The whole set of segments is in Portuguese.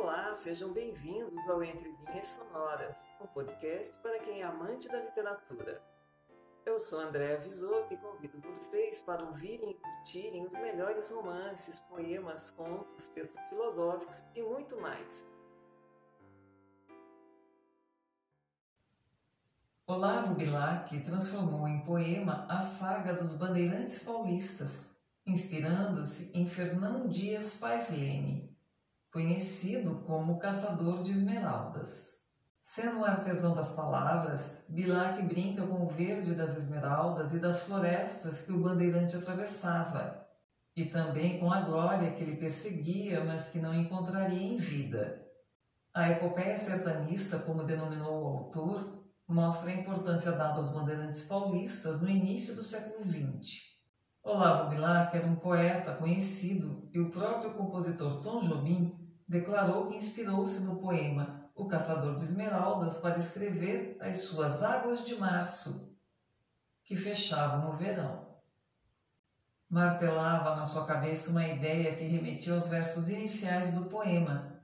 Olá, sejam bem-vindos ao Entre Linhas Sonoras, um podcast para quem é amante da literatura. Eu sou Andréa Visoto e convido vocês para ouvirem e curtirem os melhores romances, poemas, contos, textos filosóficos e muito mais. Olavo Bilac transformou em poema a saga dos bandeirantes paulistas, inspirando-se em Fernão Dias Pais Leme, conhecido como Caçador de Esmeraldas. Sendo um artesão das palavras, Bilac brinca com o verde das esmeraldas e das florestas que o bandeirante atravessava, e também com a glória que ele perseguia, mas que não encontraria em vida. A epopeia sertanista, como denominou o autor, mostra a importância dada aos bandeirantes paulistas no início do século XX. Olavo Bilac era um poeta conhecido e o próprio compositor Tom Jobim declarou que inspirou-se no poema O Caçador de Esmeraldas para escrever as suas Águas de Março, que fechavam o verão. Martelava na sua cabeça uma ideia que remetia aos versos iniciais do poema.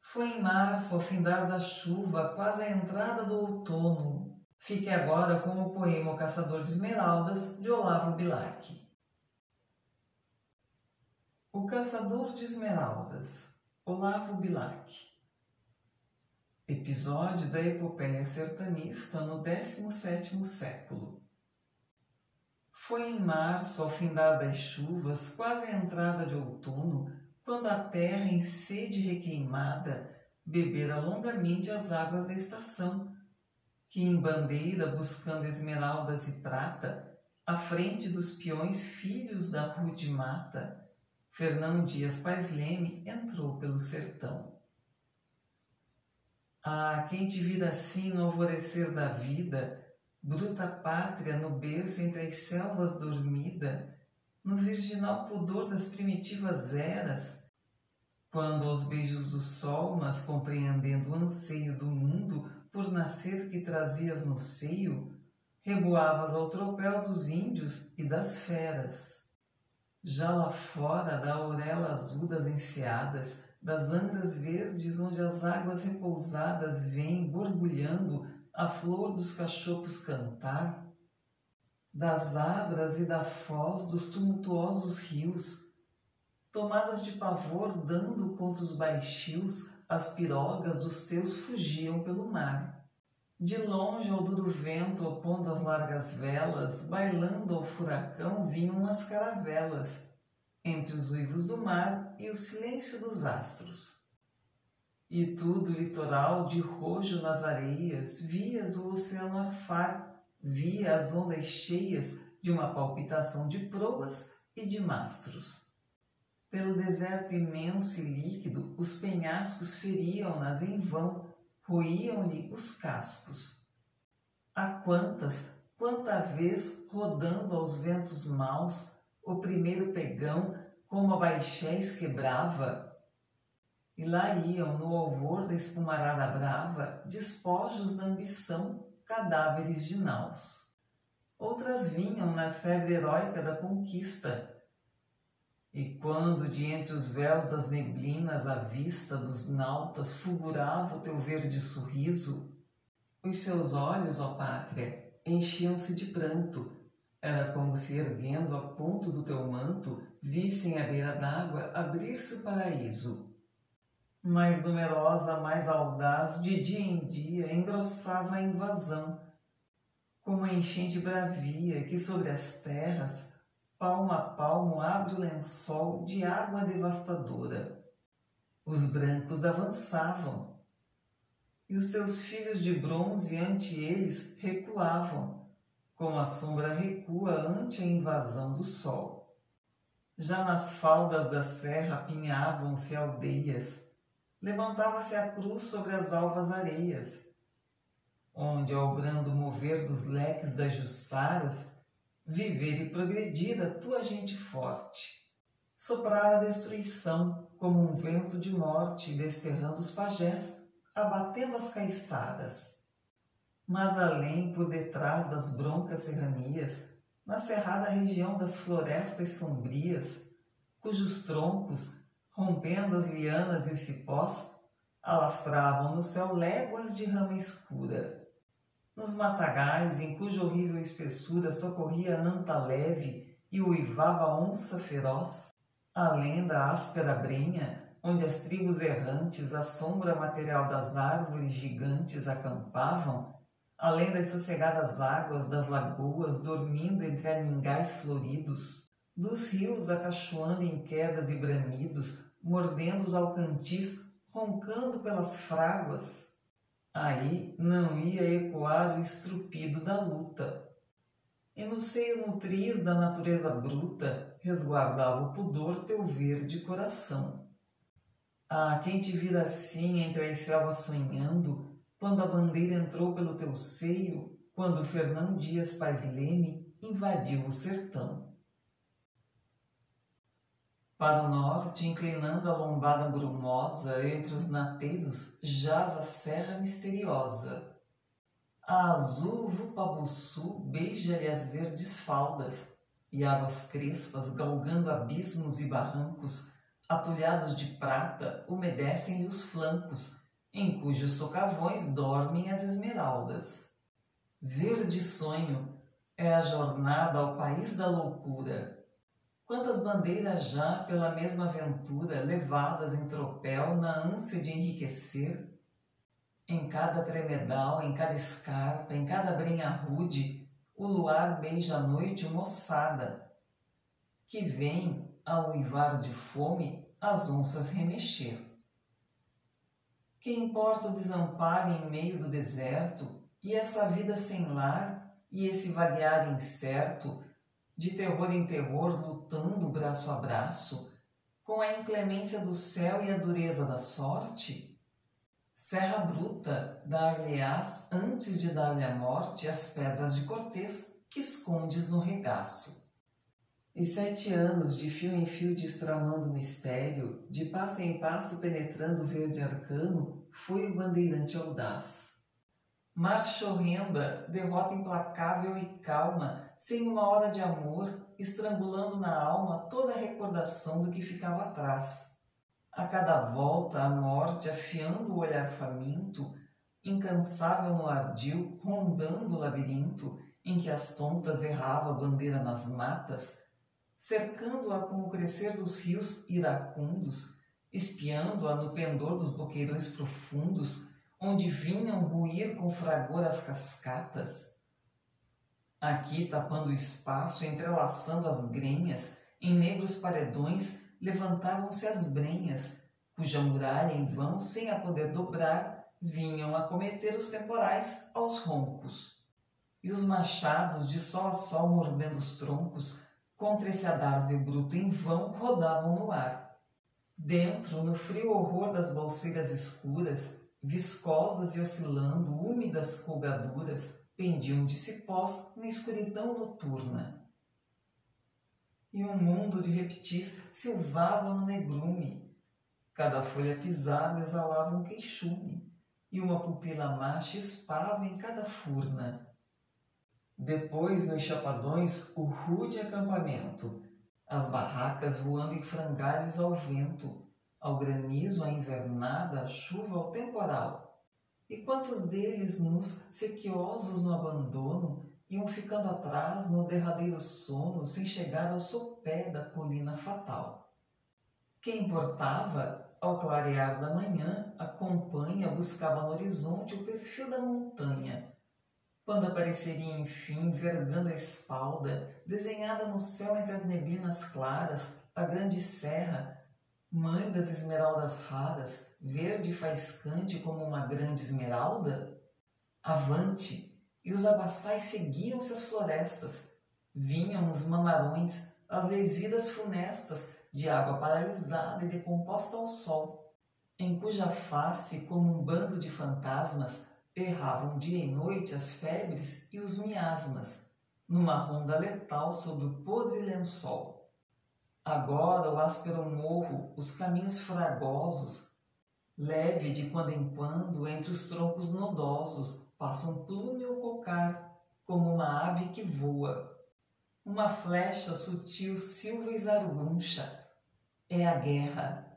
Foi em março, ao findar da chuva, quase a entrada do outono. Fique agora com o poema O Caçador de Esmeraldas, de Olavo Bilac. O Caçador de Esmeraldas Olavo Bilac. Episódio da epopeia sertanista no 17º século. Foi em março, ao findar das chuvas, quase a entrada de outono, quando a terra, em sede requeimada, bebera longamente as águas da estação, que em bandeira, buscando esmeraldas e prata, à frente dos peões filhos da rude mata, Fernão Dias Pais Leme entrou pelo sertão. Ah, quem te assim no alvorecer da vida, bruta pátria no berço entre as selvas dormida, no virginal pudor das primitivas eras, quando aos beijos do sol, mas compreendendo o anseio do mundo por nascer que trazias no seio, reboavas ao tropel dos índios e das feras. Já lá fora da aurela azul das enseadas, das andas verdes onde as águas repousadas vêm borbulhando a flor dos cachopos cantar, das abras e da foz dos tumultuosos rios, tomadas de pavor dando contra os baixios, as pirogas dos teus fugiam pelo mar. De longe ao duro vento, opondo as largas velas, bailando ao furacão, vinham as caravelas, entre os uivos do mar e o silêncio dos astros. E tudo litoral de rojo nas areias, vias o oceano arfar, via as ondas cheias de uma palpitação de proas e de mastros. Pelo deserto imenso e líquido, os penhascos feriam-nas em vão, roíam-lhe os cascos. A quantas, quanta vez, rodando aos ventos maus, o primeiro pegão, como a baixéis quebrava, e lá iam, no alvor da espumarada brava, despojos da ambição, cadáveres de naus. Outras vinham na febre heróica da conquista, e quando de entre os véus das neblinas a vista dos nautas fulgurava o teu verde sorriso, os seus olhos, ó pátria, enchiam-se de pranto. Era como se erguendo a ponto do teu manto vissem à beira d'água abrir-se o paraíso. Mais numerosa, mais audaz, de dia em dia engrossava a invasão, como a enchente bravia que sobre as terras palmo a palmo abre o lençol de água devastadora. Os brancos avançavam, e os teus filhos de bronze ante eles recuavam, como a sombra recua ante a invasão do sol. Já nas faldas da serra apinhavam-se aldeias, levantava-se a cruz sobre as alvas areias, onde, ao brando mover dos leques das jussaras, viver e progredir a tua gente forte. Soprar a destruição como um vento de morte, desterrando os pajés, abatendo as caiçadas. Mas além, por detrás das broncas serranias, na cerrada região das florestas sombrias, cujos troncos, rompendo as lianas e os cipós, alastravam no céu léguas de rama escura. Nos matagais, em cuja horrível espessura socorria anta leve e uivava onça feroz, além da áspera brenha, onde as tribos errantes, a sombra material das árvores gigantes acampavam, além das sossegadas águas das lagoas dormindo entre aningais floridos, dos rios acachoando em quedas e bramidos, mordendo os alcantis, roncando pelas fráguas. Aí não ia ecoar o estrupido da luta. E no seio nutriz da natureza bruta resguardava o pudor teu verde coração. Ah, quem te vira assim entre as selvas sonhando, quando a bandeira entrou pelo teu seio, quando Fernão Dias Paz Leme invadiu o sertão. Para o norte, inclinando a lombada brumosa, entre os nateiros, jaz a serra misteriosa. A azul Vupabuçu beija-lhe as verdes faldas, e águas crespas, galgando abismos e barrancos, atulhados de prata, umedecem-lhe os flancos, em cujos socavões dormem as esmeraldas. Verde sonho é a jornada ao país da loucura. Quantas bandeiras já pela mesma aventura levadas em tropel na ânsia de enriquecer? Em cada tremedal, em cada escarpa, em cada brenha rude, o luar beija a noite moçada, que vem, ao uivar de fome, as onças remexer. Que importa o desamparo em meio do deserto e essa vida sem lar e esse vaguear incerto, de terror em terror, lutando braço a braço, com a inclemência do céu e a dureza da sorte? Serra bruta, dar-lhe-ás, antes de dar-lhe a morte, as pedras de cortês que escondes no regaço. E sete anos de fio em fio destramando mistério, de passo em passo penetrando o verde arcano, foi o bandeirante audaz. Marcha horrenda, derrota implacável e calma, sem uma hora de amor, estrangulando na alma toda a recordação do que ficava atrás. A cada volta, a morte, afiando o olhar faminto, incansável no ardil, rondando o labirinto, em que as tontas errava a bandeira nas matas, cercando-a com o crescer dos rios iracundos, espiando-a no pendor dos boqueirões profundos, onde vinham ruir com fragor as cascatas. Aqui, tapando o espaço, entrelaçando as grenhas, em negros paredões levantavam-se as brenhas, cuja muralha em vão, sem a poder dobrar, vinham acometer os temporais aos roncos. E os machados, de sol a sol mordendo os troncos, contra esse adarve bruto em vão rodavam no ar. Dentro, no frio horror das bolseiras escuras, viscosas e oscilando, úmidas colgaduras, pendiam de cipós na escuridão noturna. E um mundo de reptis silvava no negrume. Cada folha pisada exalava um queixume, e uma pupila macha espava em cada furna. Depois, nos chapadões, o rude acampamento, as barracas voando em frangalhos ao vento, ao granizo, à invernada, à chuva, ao temporal. E quantos deles, nos sequiosos no abandono, iam ficando atrás no derradeiro sono, sem chegar ao sopé da colina fatal. Quem importava, ao clarear da manhã, acompanha, buscava no horizonte o perfil da montanha, quando apareceria enfim, vergando a espalda, desenhada no céu entre as neblinas claras, a grande serra, mãe das esmeraldas raras, verde e faiscante como uma grande esmeralda? Avante! E os abaçais seguiam-se as florestas, vinham os mamarões, as lesidas funestas, de água paralisada e decomposta ao sol, em cuja face, como um bando de fantasmas, erravam dia e noite as febres e os miasmas, numa ronda letal sobre o podre lençol. Agora o áspero morro, os caminhos fragosos, leve de quando em quando entre os troncos nodosos, passa um plume ou cocar, como uma ave que voa. Uma flecha sutil silva e zarguncha. É a guerra.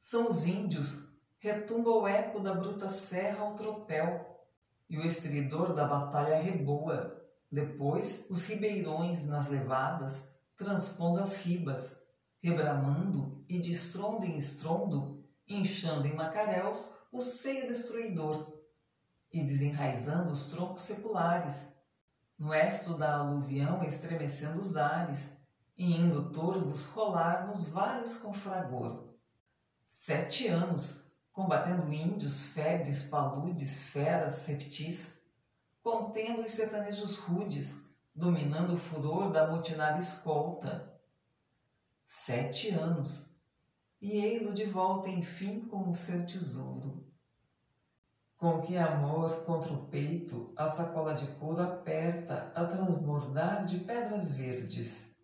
São os índios, retumba o eco da bruta serra ao tropel, e o estridor da batalha reboa. Depois, os ribeirões, nas levadas, transpondo as ribas, rebramando e de estrondo em estrondo, inchando em macaréus o seio destruidor e desenraizando os troncos seculares, no esto da aluvião estremecendo os ares, e indo torvos rolar nos vales com fragor. Sete anos, combatendo índios, febres, paludes, feras, reptis, contendo os sertanejos rudes, dominando o furor da mutinada escolta. Sete anos, e ei-lo de volta, enfim, com o seu tesouro. Com que amor contra o peito a sacola de couro aperta a transbordar de pedras verdes.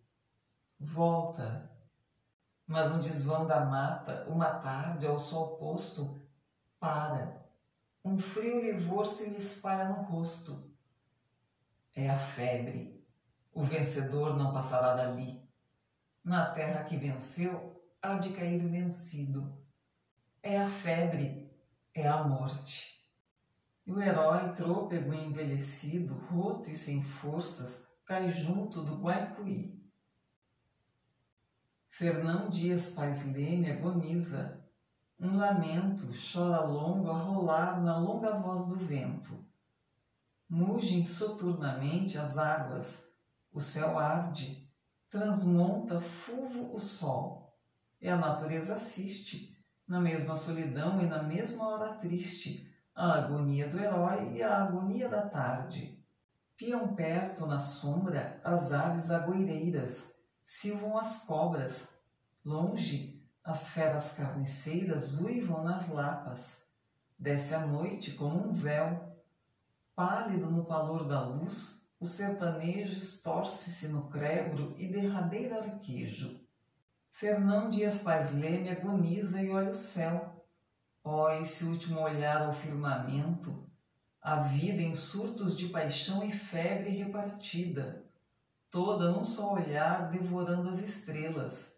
Volta. Mas no desvão da mata, uma tarde ao sol posto, para. Um frio livor se lhe espalha no rosto. É a febre. O vencedor não passará dali. Na terra que venceu, há de cair vencido. É a febre, é a morte. E o herói, trôpego e envelhecido, roto e sem forças, cai junto do Guaicuí. Fernão Dias Pais Leme agoniza. Um lamento chora longo a rolar na longa voz do vento. Mugem soturnamente as águas, o céu arde, transmonta fulvo o sol, e a natureza assiste, na mesma solidão e na mesma hora triste, a agonia do herói e a agonia da tarde. Piam perto na sombra as aves agoireiras, silvam as cobras. Longe, as feras carniceiras uivam nas lapas. Desce a noite como um véu. Pálido no palor da luz, o sertanejo estorce-se no crebro e derradeiro arquejo. Fernão Dias Pais Leme agoniza e olha o céu Ó, oh, esse último olhar ao firmamento, a vida em surtos de paixão e febre repartida, toda num só olhar devorando as estrelas.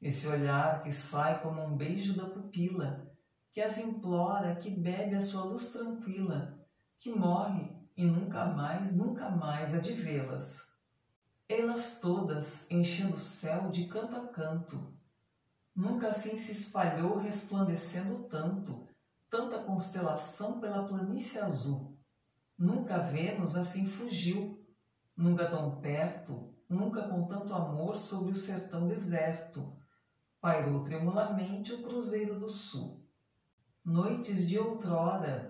Esse olhar que sai como um beijo da pupila, que as implora, que bebe a sua luz tranquila, que morre e nunca mais, nunca mais há de vê-las. Elas todas enchendo o céu de canto a canto, Nunca assim se espalhou resplandecendo tanto, tanta constelação pela planície azul. Nunca Vênus assim fugiu, nunca tão perto, nunca com tanto amor sobre o sertão deserto. Pairou tremulamente o cruzeiro do sul. Noites de outrora,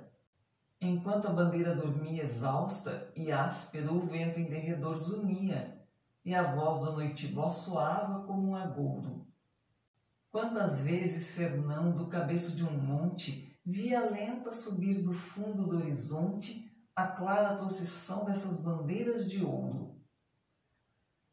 enquanto a bandeira dormia exausta e áspero o vento em derredor zunia, e a voz do noitibó soava como um agouro. Quantas vezes Fernão, do cabeço de um monte, via lenta subir do fundo do horizonte a clara procissão dessas bandeiras de ouro.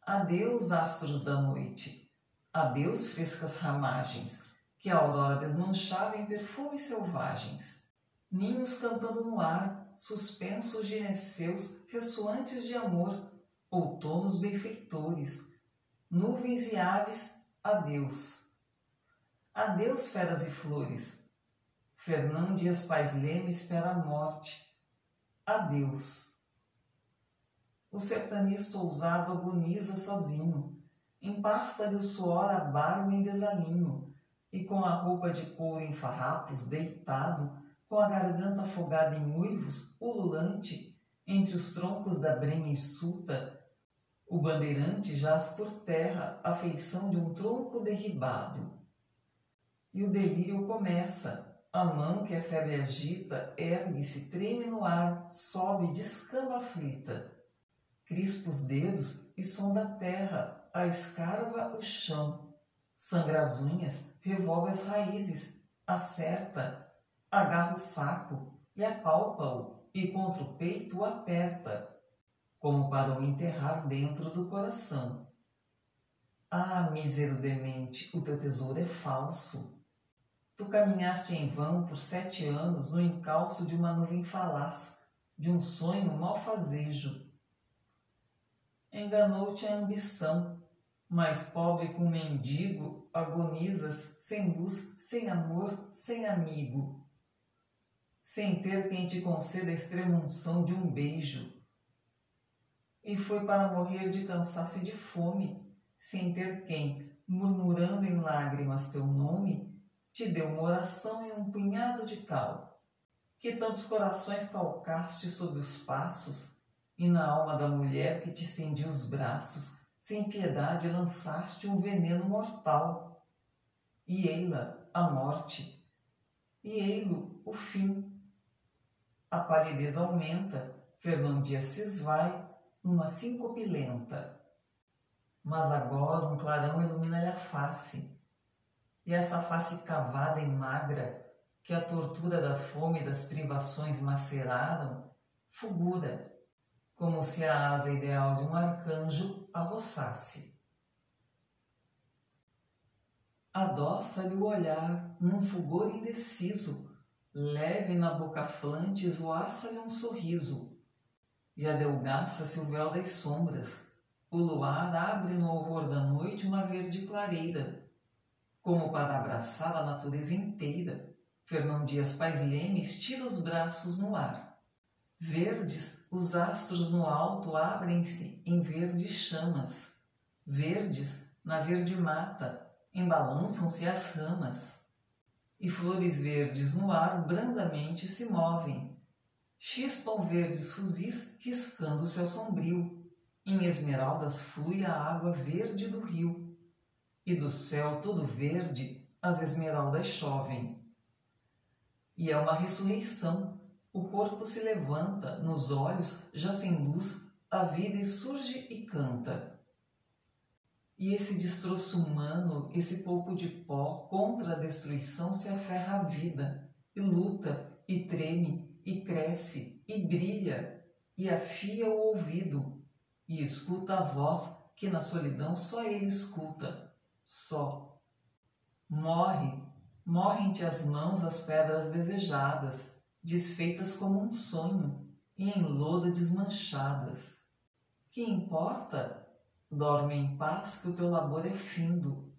Adeus, astros da noite, adeus, frescas ramagens, que a aurora desmanchava em perfumes selvagens. Ninhos cantando no ar, suspensos gineceus, ressoantes de amor, outonos benfeitores, nuvens e aves, adeus Adeus, feras e flores. Fernão Dias Pais Leme espera a morte. Adeus. O sertanista ousado agoniza sozinho, empasta-lhe o suor a barba em desalinho, e com a roupa de couro em farrapos, deitado, com a garganta afogada em uivos, ululante, entre os troncos da brenha hirsuta, o bandeirante jaz por terra a feição de um tronco derribado e o delírio começa. A mão que a febre agita ergue-se, treme no ar, sobe, descamba aflita. Crispa os dedos e sonda a terra, a escarva o chão. Sangra as unhas, revolve as raízes, acerta, agarra o saco e apalpa-o e contra o peito o aperta, como para o enterrar dentro do coração. Ah, mísero demente, o teu tesouro é falso. Tu caminhaste em vão por sete anos no encalço de uma nuvem falaz, de um sonho malfazejo. Enganou-te a ambição, mais pobre um mendigo, agonizas sem luz, sem amor, sem amigo, sem ter quem te conceda a extrema unção de um beijo. E foi para morrer de cansaço e de fome, sem ter quem, murmurando em lágrimas teu nome, te deu uma oração e um punhado de cal. Que tantos corações calcaste sob os passos, e na alma da mulher que te estendia os braços, sem piedade lançaste um veneno mortal. E ei-la a morte, e ei-lo o fim. A palidez aumenta, Fernão Dias se esvai numa síncope lenta. Mas agora um clarão ilumina-lhe a face, e essa face cavada e magra, que a tortura da fome e das privações maceraram, fulgura como se a asa ideal de um arcanjo a roçasse. Adoça-lhe o olhar num fulgor indeciso, leve na boca flante esvoaça-lhe um sorriso, e adelgaça-se o véu das sombras, o luar abre no horror da noite uma verde clareira, como para abraçar a natureza inteira. Fernão Dias Pais Lemes tira os braços no ar. Verdes, os astros no alto abrem-se em verdes chamas. Verdes, na verde mata, embalançam-se as ramas. E flores verdes no ar brandamente se movem. Chispam verdes fuzis riscando o céu sombrio. Em esmeraldas flui a água verde do rio. E do céu todo verde as esmeraldas chovem. E é uma ressurreição o corpo se levanta, nos olhos, já sem luz, a vida surge e canta. E esse destroço humano, esse pouco de pó contra a destruição se aferra à vida, e luta, e treme, e cresce, e brilha, e afia o ouvido, e escuta a voz que na solidão só ele escuta, só. Morre, morrem-te as mãos as pedras desejadas, desfeitas como um sonho e em lodo desmanchadas. Que importa? Dorme em paz que o teu labor é findo.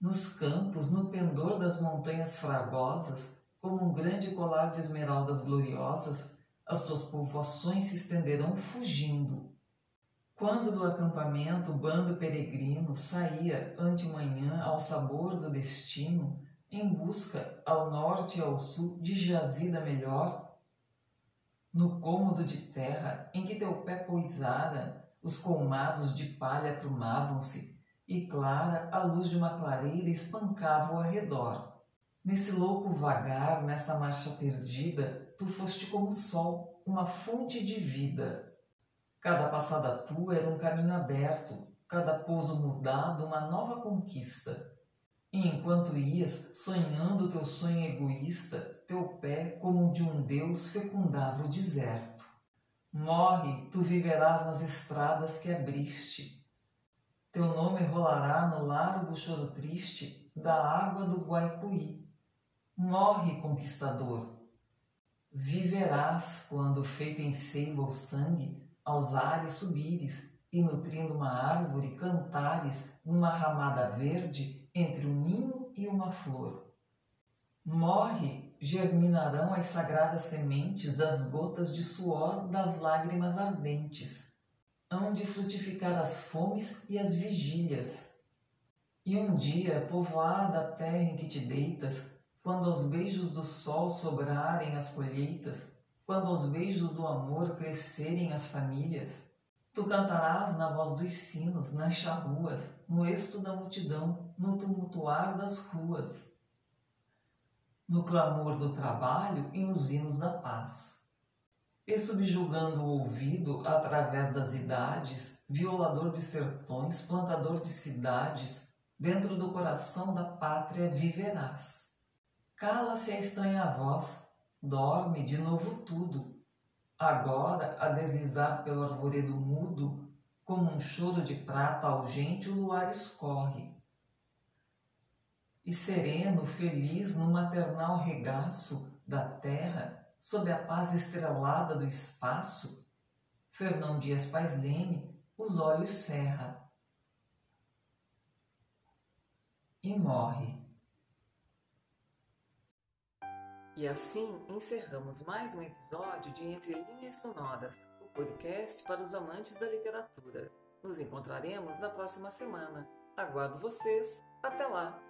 Nos campos, no pendor das montanhas fragosas, como um grande colar de esmeraldas gloriosas, as tuas povoações se estenderão fugindo. Quando do acampamento o bando peregrino saía antemanhã ao sabor do destino, em busca ao norte e ao sul de jazida melhor, no cômodo de terra em que teu pé poisara, os colmados de palha prumavam-se, e clara a luz de uma clareira espancava ao arredor. Nesse louco vagar, nessa marcha perdida, tu foste como o sol, uma fonte de vida. Cada passada tua era um caminho aberto, cada pouso mudado uma nova conquista. E enquanto ias, sonhando teu sonho egoísta, teu pé, como de um Deus, fecundava o deserto. Morre, tu viverás nas estradas que abriste. Teu nome rolará no largo choro triste da água do Guaicuí. Morre, conquistador. Viverás quando, feito em seiva ou sangue, aos ares subires e nutrindo uma árvore cantares numa ramada verde entre um ninho e uma flor. Morre, germinarão as sagradas sementes das gotas de suor das lágrimas ardentes. Hão de frutificar as fomes e as vigílias. E um dia, povoada a terra em que te deitas, quando aos beijos do sol sobrarem as colheitas, quando aos beijos do amor crescerem as famílias, Tu cantarás na voz dos sinos, nas charruas, no êxito da multidão, no tumultuar das ruas, no clamor do trabalho e nos hinos da paz. E subjugando o ouvido através das idades, violador de sertões, plantador de cidades, dentro do coração da pátria viverás. Cala-se a estranha voz, dorme de novo tudo, Agora, a deslizar pelo arvoredo mudo, como um choro de prata algente, o luar escorre. E sereno, feliz, no maternal regaço da terra, sob a paz estrelada do espaço, Fernão Dias Pais Leme os olhos cerra e morre. E assim encerramos mais um episódio de Entre Linhas Sonoras, o podcast para os amantes da literatura. Nos encontraremos na próxima semana. Aguardo vocês. Até lá!